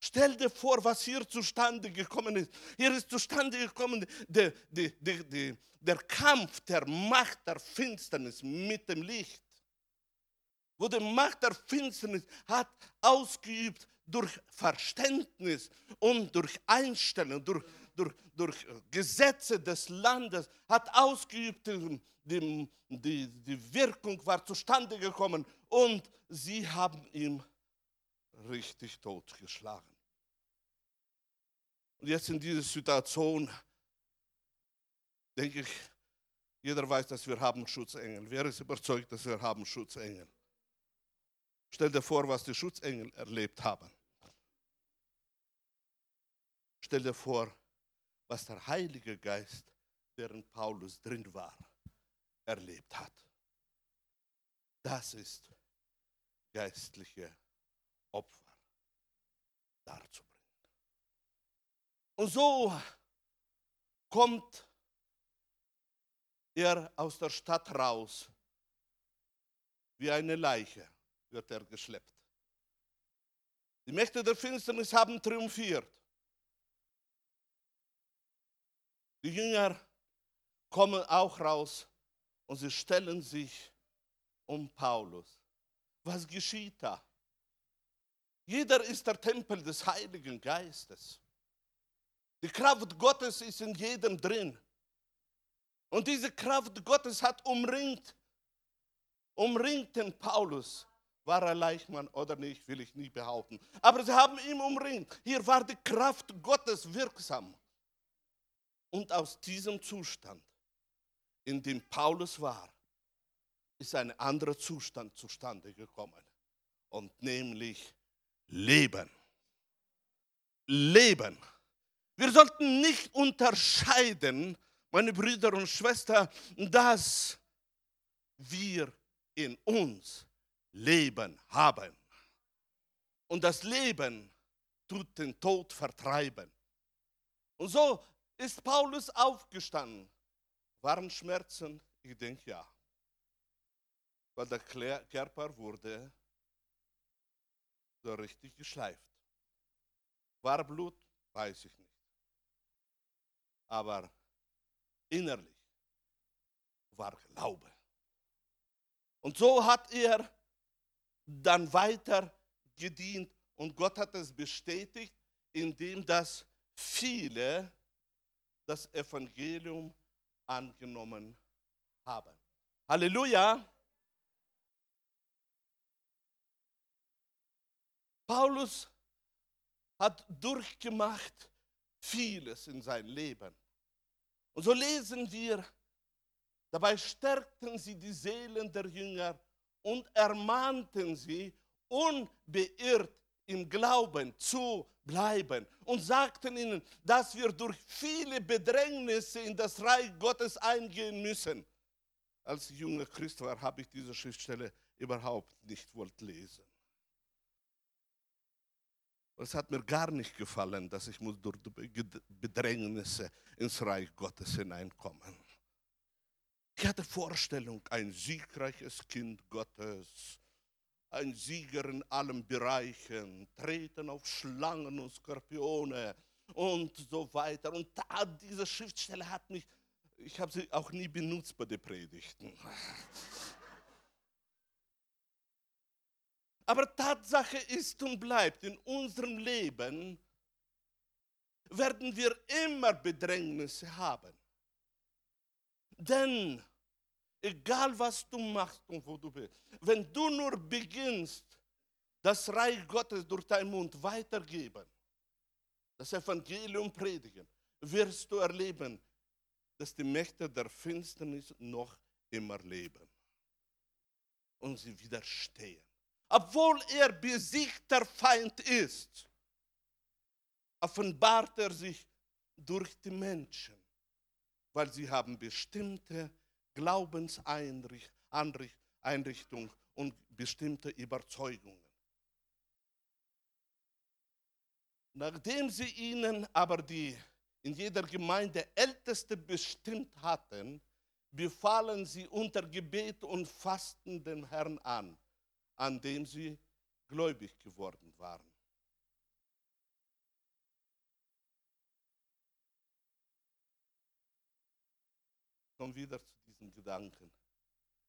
Speaker 1: Stell dir vor, was hier zustande gekommen ist. Hier ist zustande gekommen der, der, der, der, Kampf der Macht der Finsternis mit dem Licht. Wo die Macht der Finsternis hat ausgeübt durch Verständnis und durch Einstellung, durch, durch, durch Gesetze des Landes, hat ausgeübt, die, die, die Wirkung war zustande gekommen und sie haben ihn richtig totgeschlagen. Und jetzt in dieser Situation denke ich, jeder weiß, dass wir haben Schutzengel. Wer ist überzeugt, dass wir haben Schutzengel? Stell dir vor, was die Schutzengel erlebt haben. Stell dir vor, was der Heilige Geist, während Paulus drin war, erlebt hat. Das ist geistliche Opfer darzubringen. Und so kommt er aus der Stadt raus. Wie eine Leiche wird er geschleppt. Die Mächte der Finsternis haben triumphiert. Die Jünger kommen auch raus und sie stellen sich um Paulus. Was geschieht da? Jeder ist der Tempel des Heiligen Geistes. Die Kraft Gottes ist in jedem drin. Und diese Kraft Gottes hat umringt, umringt den Paulus. War er Leichmann oder nicht, will ich nie behaupten. Aber sie haben ihn umringt. Hier war die Kraft Gottes wirksam. Und aus diesem Zustand, in dem Paulus war, ist ein anderer Zustand zustande gekommen. Und nämlich Leben. Leben. Wir sollten nicht unterscheiden, meine Brüder und Schwestern, dass wir in uns Leben haben. Und das Leben tut den Tod vertreiben. Und so ist Paulus aufgestanden. Waren Schmerzen? Ich denke ja. Weil der Körper wurde so richtig geschleift. War Blut? Weiß ich nicht. Aber innerlich war Glaube. Und so hat er dann weiter gedient und Gott hat es bestätigt, indem das viele das Evangelium angenommen haben. Halleluja! Paulus hat durchgemacht vieles in sein Leben. Und so lesen wir, dabei stärkten sie die Seelen der Jünger und ermahnten sie, unbeirrt im Glauben zu bleiben und sagten ihnen, dass wir durch viele Bedrängnisse in das Reich Gottes eingehen müssen. Als junger Christ war, habe ich diese Schriftstelle überhaupt nicht wollt lesen. Es hat mir gar nicht gefallen, dass ich muss durch Bedrängnisse ins Reich Gottes hineinkommen. Ich hatte Vorstellung, ein siegreiches Kind Gottes, ein Sieger in allen Bereichen, treten auf Schlangen und Skorpione und so weiter. Und da, diese Schriftstelle hat mich, ich habe sie auch nie benutzt bei den Predigten. *laughs* Aber Tatsache ist und bleibt, in unserem Leben werden wir immer Bedrängnisse haben. Denn egal was du machst und wo du bist, wenn du nur beginnst, das Reich Gottes durch deinen Mund weitergeben, das Evangelium predigen, wirst du erleben, dass die Mächte der Finsternis noch immer leben und sie widerstehen. Obwohl er besiegter Feind ist, offenbart er sich durch die Menschen, weil sie haben bestimmte Glaubenseinrichtungen und bestimmte Überzeugungen. Nachdem sie ihnen aber die in jeder Gemeinde Älteste bestimmt hatten, befahlen sie unter Gebet und Fasten den Herrn an an dem sie gläubig geworden waren. Kommen wieder zu diesen Gedanken.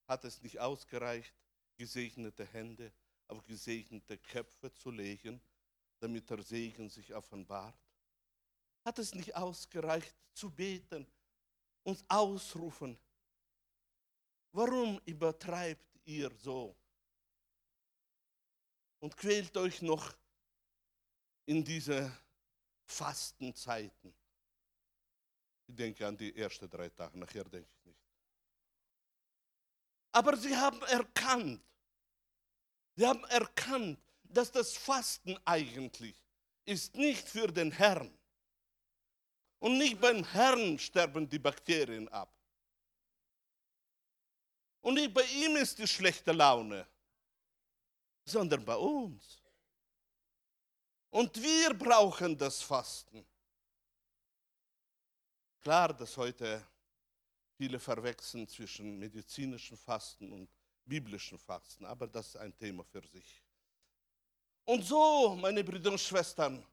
Speaker 1: Hat es nicht ausgereicht, gesegnete Hände auf gesegnete Köpfe zu legen, damit der Segen sich offenbart? Hat es nicht ausgereicht zu beten und ausrufen? Warum übertreibt ihr so? und quält euch noch in diese Fastenzeiten. Ich denke an die ersten drei Tage, nachher denke ich. Aber sie haben erkannt, sie haben erkannt, dass das Fasten eigentlich ist nicht für den Herrn. Und nicht beim Herrn sterben die Bakterien ab. Und nicht bei ihm ist die schlechte Laune, sondern bei uns. Und wir brauchen das Fasten. Klar, dass heute viele verwechseln zwischen medizinischen Fasten und biblischen Fasten, aber das ist ein Thema für sich. Und so, meine Brüder und Schwestern,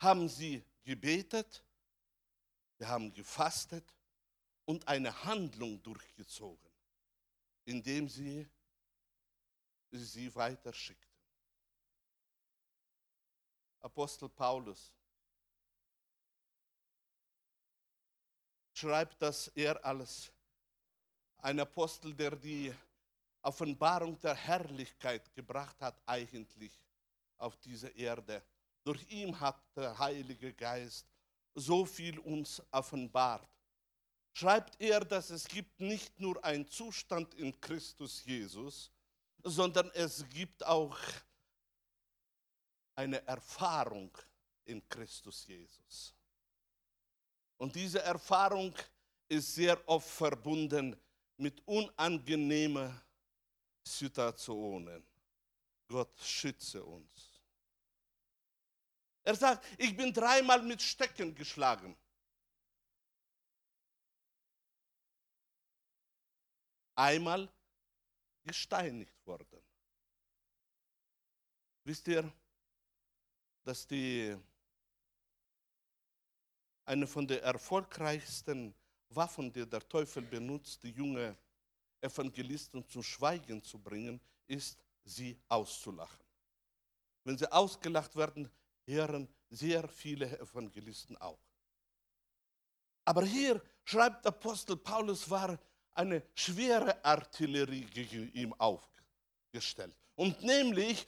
Speaker 1: haben sie gebetet, wir haben gefastet und eine Handlung durchgezogen, indem sie sie weiter schickten. Apostel Paulus schreibt, dass er als ein Apostel, der die Offenbarung der Herrlichkeit gebracht hat, eigentlich auf diese Erde. Durch ihn hat der Heilige Geist so viel uns offenbart. Schreibt er, dass es gibt nicht nur einen Zustand in Christus Jesus, sondern es gibt auch eine Erfahrung in Christus Jesus. Und diese Erfahrung ist sehr oft verbunden mit unangenehmen Situationen. Gott schütze uns. Er sagt, ich bin dreimal mit Stecken geschlagen. Einmal gesteinigt worden. Wisst ihr, dass die eine von den erfolgreichsten Waffen, die der Teufel benutzt, die junge Evangelisten zum Schweigen zu bringen, ist, sie auszulachen. Wenn sie ausgelacht werden, hören sehr viele Evangelisten auch. Aber hier schreibt Apostel Paulus, war eine schwere Artillerie gegen ihn aufgestellt. Und nämlich,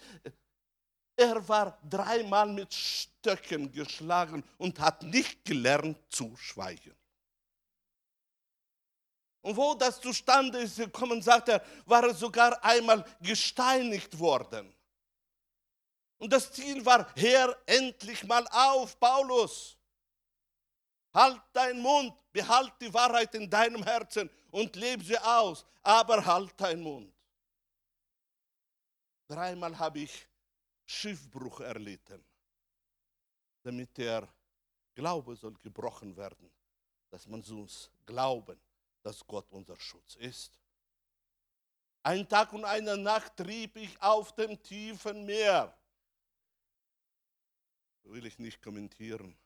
Speaker 1: er war dreimal mit Stöcken geschlagen und hat nicht gelernt zu schweigen. Und wo das zustande ist gekommen, sagt er, war er sogar einmal gesteinigt worden. Und das Ziel war, Herr, endlich mal auf, Paulus. Halt deinen Mund, behalt die Wahrheit in deinem Herzen und lebe sie aus, aber halt deinen Mund. Dreimal habe ich Schiffbruch erlitten, damit der Glaube soll gebrochen werden, dass man uns glauben, dass Gott unser Schutz ist. Ein Tag und eine Nacht trieb ich auf dem tiefen Meer will ich nicht kommentieren.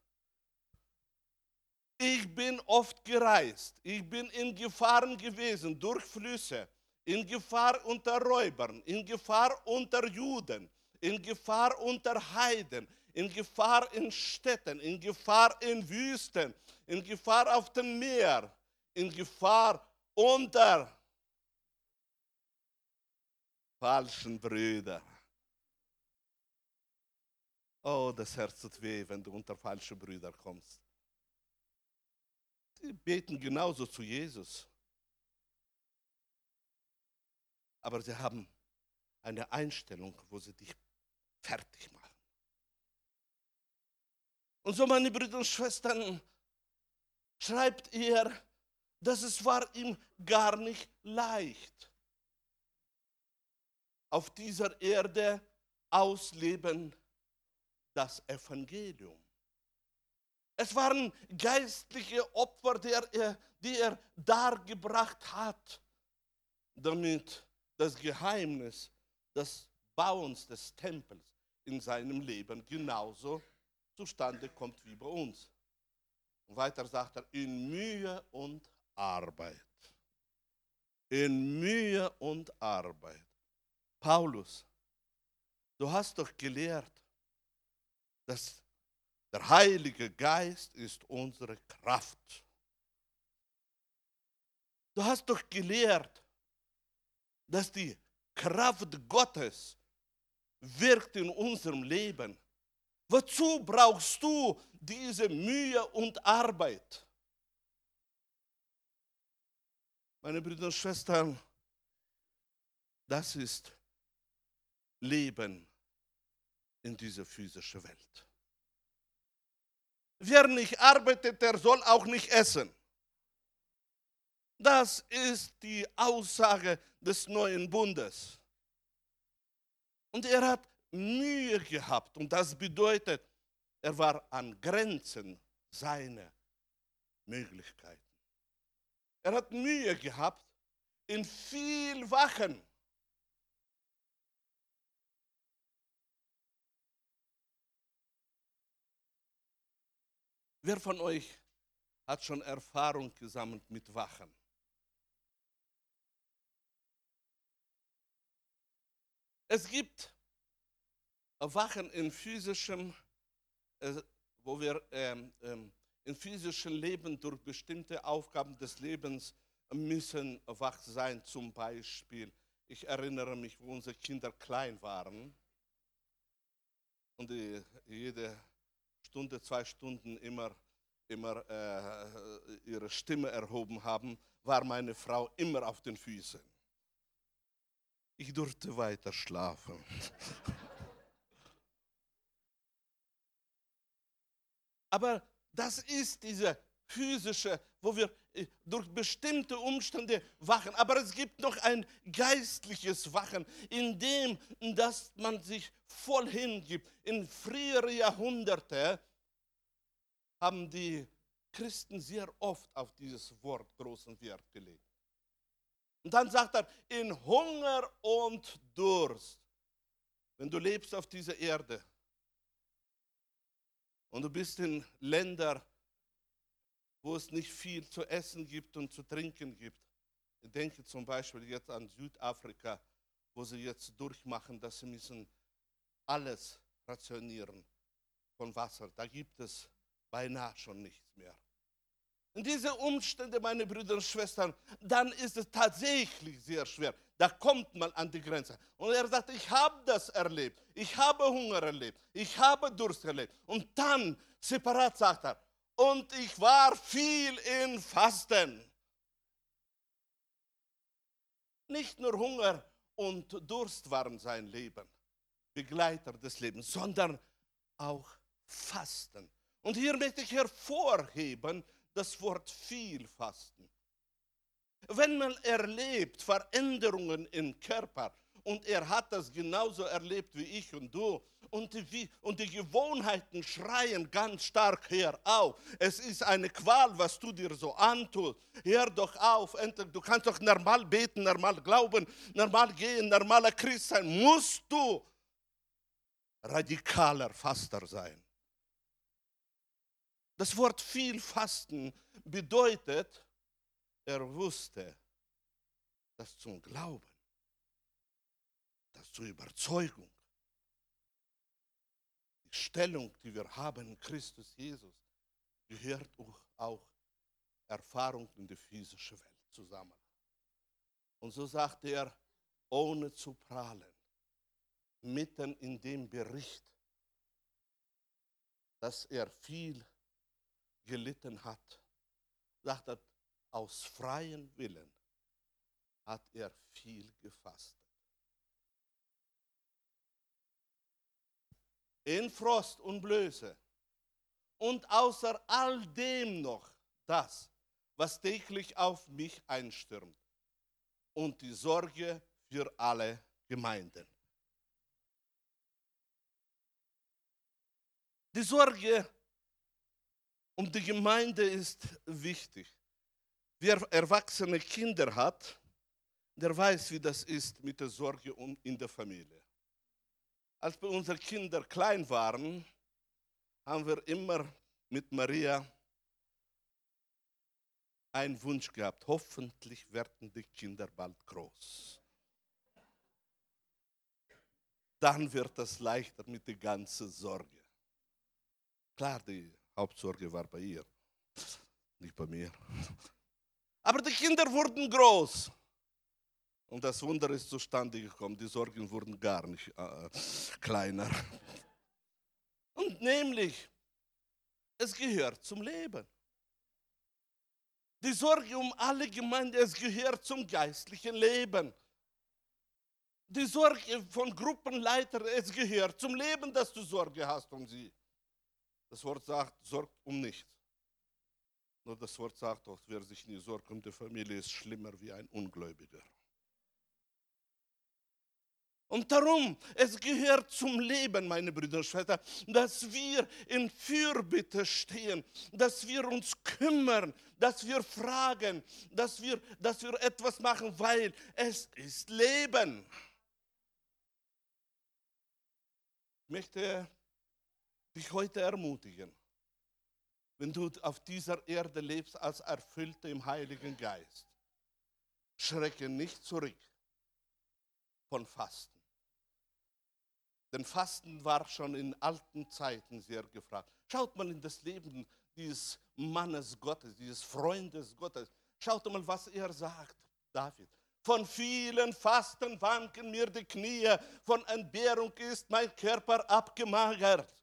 Speaker 1: Ich bin oft gereist, ich bin in Gefahren gewesen durch Flüsse, in Gefahr unter Räubern, in Gefahr unter Juden, in Gefahr unter Heiden, in Gefahr in Städten, in Gefahr in Wüsten, in Gefahr auf dem Meer, in Gefahr unter falschen Brüdern. Oh, das Herz tut weh, wenn du unter falsche Brüder kommst. Die beten genauso zu Jesus. Aber sie haben eine Einstellung, wo sie dich fertig machen. Und so, meine Brüder und Schwestern, schreibt er, dass es war ihm gar nicht leicht, auf dieser Erde ausleben das Evangelium. Es waren geistliche Opfer, die er, die er dargebracht hat, damit das Geheimnis des Bauens des Tempels in seinem Leben genauso zustande kommt wie bei uns. Und weiter sagt er, in Mühe und Arbeit. In Mühe und Arbeit. Paulus, du hast doch gelehrt, dass der Heilige Geist ist unsere Kraft. Du hast doch gelehrt, dass die Kraft Gottes wirkt in unserem Leben. Wozu brauchst du diese Mühe und Arbeit? Meine Brüder und Schwestern, das ist Leben in diese physische Welt. Wer nicht arbeitet, der soll auch nicht essen. Das ist die Aussage des neuen Bundes. Und er hat Mühe gehabt und das bedeutet, er war an Grenzen seiner Möglichkeiten. Er hat Mühe gehabt in viel Wachen. Wer von euch hat schon Erfahrung gesammelt mit Wachen? Es gibt Wachen in physischem, äh, wo wir ähm, ähm, in physischem Leben durch bestimmte Aufgaben des Lebens müssen wach sein. Zum Beispiel, ich erinnere mich, wo unsere Kinder klein waren und die, jede Stunde, zwei Stunden immer, immer äh, ihre Stimme erhoben haben, war meine Frau immer auf den Füßen. Ich durfte weiter schlafen. Aber das ist diese physische, wo wir äh, durch bestimmte Umstände wachen. Aber es gibt noch ein geistliches Wachen, in dem, dass man sich voll hingibt. In früheren Jahrhunderten haben die Christen sehr oft auf dieses Wort großen Wert gelegt. Und dann sagt er, in Hunger und Durst, wenn du lebst auf dieser Erde und du bist in Ländern, wo es nicht viel zu essen gibt und zu trinken gibt. Ich denke zum Beispiel jetzt an Südafrika, wo sie jetzt durchmachen, dass sie müssen alles rationieren von Wasser. Da gibt es beinahe schon nichts mehr. In diese Umstände, meine Brüder und Schwestern, dann ist es tatsächlich sehr schwer. Da kommt man an die Grenze. Und er sagt, ich habe das erlebt. Ich habe Hunger erlebt. Ich habe Durst erlebt. Und dann, separat sagt er, und ich war viel in Fasten. Nicht nur Hunger und Durst waren sein Leben, Begleiter des Lebens, sondern auch Fasten. Und hier möchte ich hervorheben, das Wort viel fasten. Wenn man erlebt Veränderungen im Körper und er hat das genauso erlebt wie ich und du und die, und die Gewohnheiten schreien ganz stark her auf. Es ist eine Qual, was du dir so antust. Hör doch auf, endlich, du kannst doch normal beten, normal glauben, normal gehen, normaler Christ sein. Musst du radikaler Faster sein. Das Wort viel Fasten bedeutet, er wusste, dass zum Glauben, dass zur Überzeugung, die Stellung, die wir haben in Christus Jesus, gehört auch Erfahrung in die physische Welt zusammen. Und so sagt er, ohne zu prahlen, mitten in dem Bericht, dass er viel gelitten hat, sagt er, aus freiem Willen hat er viel gefastet. In Frost und Blöße. Und außer all dem noch das, was täglich auf mich einstürmt. Und die Sorge für alle Gemeinden. Die Sorge und die Gemeinde ist wichtig. Wer erwachsene Kinder hat, der weiß, wie das ist mit der Sorge in der Familie. Als bei unseren Kindern klein waren, haben wir immer mit Maria einen Wunsch gehabt. Hoffentlich werden die Kinder bald groß. Dann wird es leichter mit der ganzen Sorge. Klar, die Hauptsorge war bei ihr, nicht bei mir. Aber die Kinder wurden groß. Und das Wunder ist zustande gekommen. Die Sorgen wurden gar nicht äh, kleiner. Und nämlich, es gehört zum Leben. Die Sorge um alle Gemeinden, es gehört zum geistlichen Leben. Die Sorge von Gruppenleitern, es gehört zum Leben, dass du Sorge hast um sie. Das Wort sagt, sorgt um nichts. Nur das Wort sagt doch, wer sich nie sorgt um die Familie, ist schlimmer wie ein Ungläubiger. Und darum, es gehört zum Leben, meine Brüder und Schwestern, dass wir in Fürbitte stehen, dass wir uns kümmern, dass wir fragen, dass wir, dass wir etwas machen, weil es ist Leben. Ich möchte dich heute ermutigen, wenn du auf dieser Erde lebst als Erfüllte im Heiligen Geist, schrecke nicht zurück von Fasten. Denn Fasten war schon in alten Zeiten sehr gefragt. Schaut mal in das Leben dieses Mannes Gottes, dieses Freundes Gottes. Schaut mal, was er sagt, David. Von vielen Fasten wanken mir die Knie, von Entbehrung ist mein Körper abgemagert.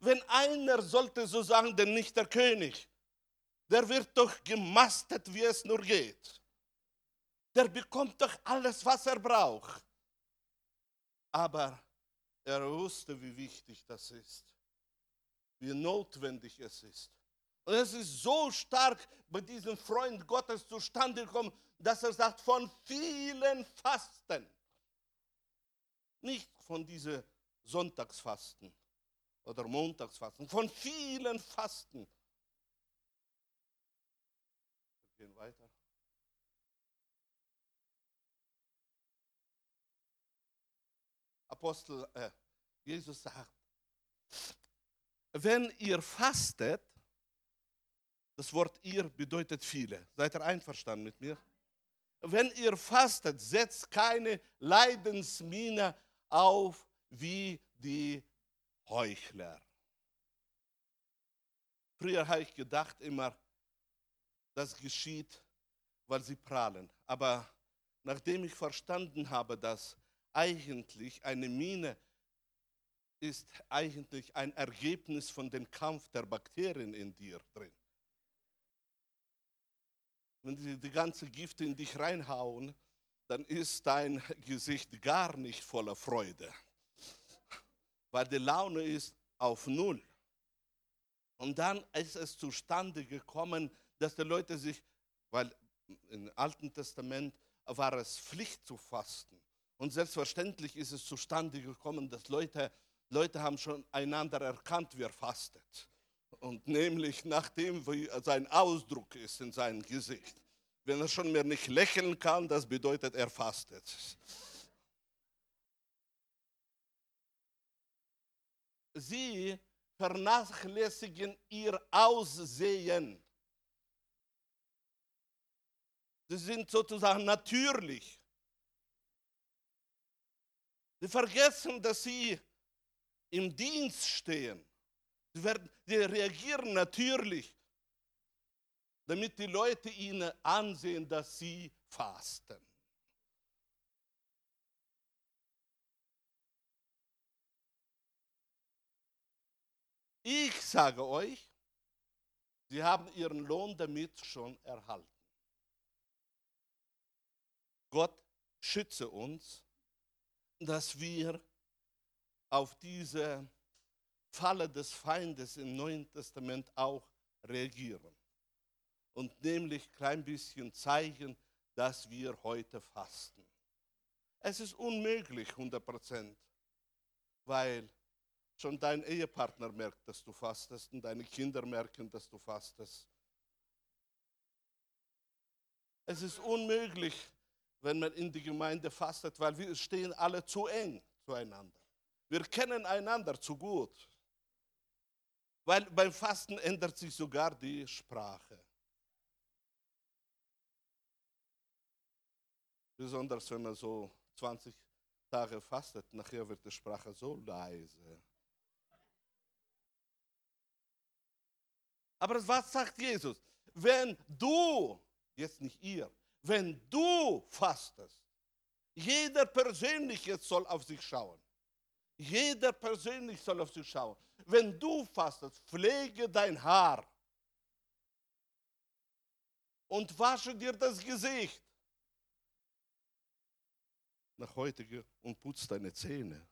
Speaker 1: Wenn einer sollte so sagen, denn nicht der König, der wird doch gemastet, wie es nur geht. Der bekommt doch alles, was er braucht. Aber er wusste, wie wichtig das ist, wie notwendig es ist. Und es ist so stark bei diesem Freund Gottes zustande gekommen, dass er sagt, von vielen Fasten. Nicht von diesen Sonntagsfasten oder Montagsfasten, von vielen Fasten. Wir gehen weiter. Apostel, äh, Jesus sagt, wenn ihr fastet, das Wort ihr bedeutet viele. Seid ihr einverstanden mit mir? Wenn ihr fastet, setzt keine Leidensmiene auf wie die Heuchler. Früher habe ich gedacht immer, das geschieht, weil sie prahlen. Aber nachdem ich verstanden habe, dass eigentlich eine Mine ist eigentlich ein Ergebnis von dem Kampf der Bakterien in dir drin. Wenn sie die ganze Gifte in dich reinhauen, dann ist dein Gesicht gar nicht voller Freude, weil die Laune ist auf Null. Und dann ist es zustande gekommen, dass die Leute sich, weil im Alten Testament war es Pflicht zu fasten. Und selbstverständlich ist es zustande gekommen, dass Leute, Leute haben schon einander erkannt, wer fastet. Und nämlich nach dem, wie sein Ausdruck ist in seinem Gesicht. Wenn er schon mehr nicht lächeln kann, das bedeutet, er fastet. Sie vernachlässigen ihr Aussehen. Sie sind sozusagen natürlich. Sie vergessen, dass sie im Dienst stehen. Sie, werden, sie reagieren natürlich, damit die Leute ihnen ansehen, dass sie fasten. Ich sage euch, sie haben ihren Lohn damit schon erhalten. Gott schütze uns dass wir auf diese Falle des Feindes im Neuen Testament auch reagieren. Und nämlich ein klein bisschen zeigen, dass wir heute fasten. Es ist unmöglich, 100 Prozent, weil schon dein Ehepartner merkt, dass du fastest und deine Kinder merken, dass du fastest. Es ist unmöglich, wenn man in die Gemeinde fastet, weil wir stehen alle zu eng zueinander. Wir kennen einander zu gut. Weil beim Fasten ändert sich sogar die Sprache. Besonders wenn man so 20 Tage fastet, nachher wird die Sprache so leise. Aber was sagt Jesus? Wenn du, jetzt nicht ihr, wenn du fastest, jeder persönlich jetzt soll auf sich schauen. Jeder persönlich soll auf sich schauen. Wenn du fastest, pflege dein Haar und wasche dir das Gesicht. Nach heute und putz deine Zähne.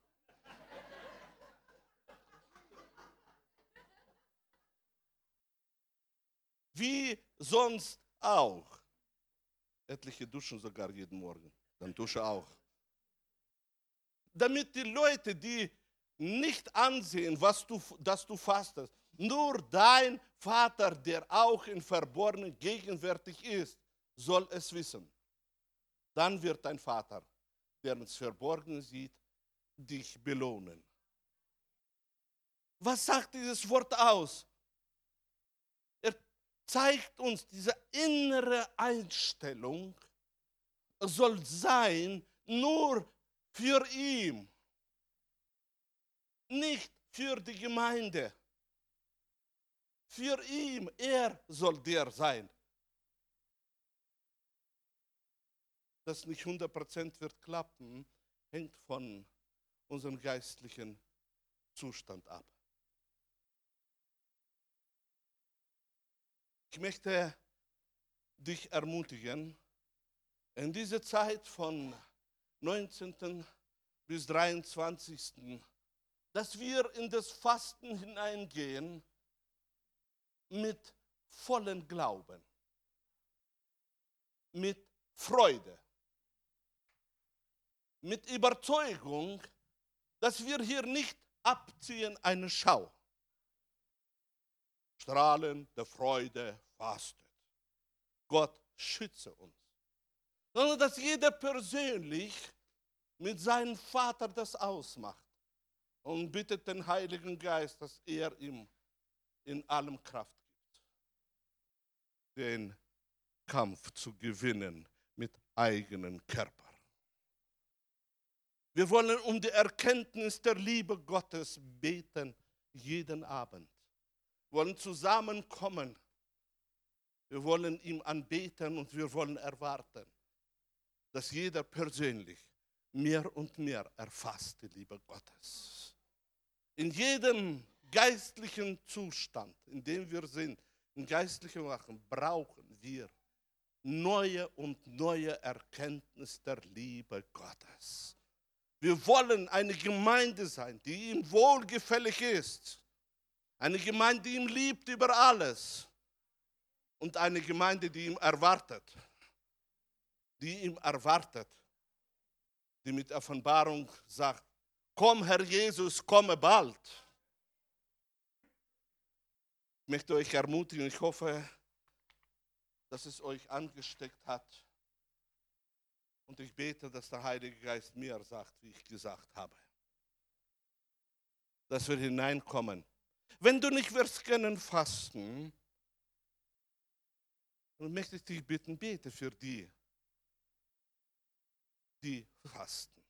Speaker 1: Wie sonst auch. Etliche duschen sogar jeden Morgen, dann dusche auch. Damit die Leute, die nicht ansehen, was du, dass du fastest, nur dein Vater, der auch in Verborgenen gegenwärtig ist, soll es wissen. Dann wird dein Vater, der ins Verborgene sieht, dich belohnen. Was sagt dieses Wort aus? Zeigt uns, diese innere Einstellung soll sein nur für ihn, nicht für die Gemeinde. Für ihn, er soll der sein. Das nicht 100% wird klappen, hängt von unserem geistlichen Zustand ab. Ich möchte dich ermutigen, in dieser Zeit von 19. bis 23. dass wir in das Fasten hineingehen mit vollem Glauben, mit Freude, mit Überzeugung, dass wir hier nicht abziehen eine Schau. Strahlen der Freude fastet. Gott schütze uns. Sondern dass jeder persönlich mit seinem Vater das ausmacht und bittet den Heiligen Geist, dass er ihm in allem Kraft gibt, den Kampf zu gewinnen mit eigenen Körper. Wir wollen um die Erkenntnis der Liebe Gottes beten jeden Abend. Wir wollen zusammenkommen. Wir wollen ihm anbeten und wir wollen erwarten, dass jeder persönlich mehr und mehr erfasst die Liebe Gottes. In jedem geistlichen Zustand, in dem wir sind, in geistlichen Wachen, brauchen wir neue und neue Erkenntnis der Liebe Gottes. Wir wollen eine Gemeinde sein, die ihm wohlgefällig ist. Eine Gemeinde, die ihn liebt über alles. Und eine Gemeinde, die ihn erwartet. Die ihn erwartet. Die mit Offenbarung sagt, komm Herr Jesus, komme bald. Ich möchte euch ermutigen, ich hoffe, dass es euch angesteckt hat. Und ich bete, dass der Heilige Geist mir sagt, wie ich gesagt habe. Dass wir hineinkommen. Wenn du nicht wirst können fasten, dann möchte ich dich bitten, bete für die, die fasten.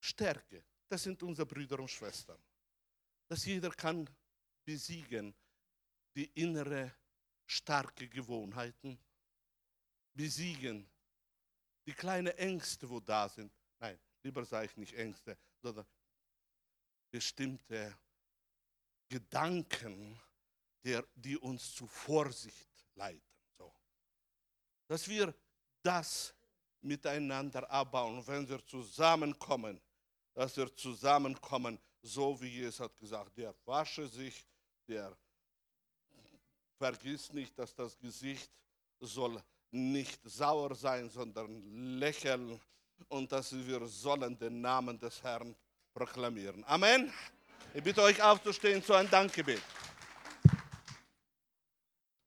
Speaker 1: Stärke, das sind unsere Brüder und Schwestern. Dass jeder kann besiegen die innere starke Gewohnheiten, besiegen die kleinen Ängste, wo da sind. Nein, lieber sage ich nicht Ängste, sondern bestimmte Gedanken, der, die uns zu Vorsicht leiten. So. Dass wir das miteinander abbauen, wenn wir zusammenkommen, dass wir zusammenkommen, so wie Jesus hat gesagt, der wasche sich, der vergisst nicht, dass das Gesicht soll nicht sauer sein, sondern lächeln und dass wir sollen den Namen des Herrn proklamieren. Amen. Ich bitte euch aufzustehen zu einem Dankgebet.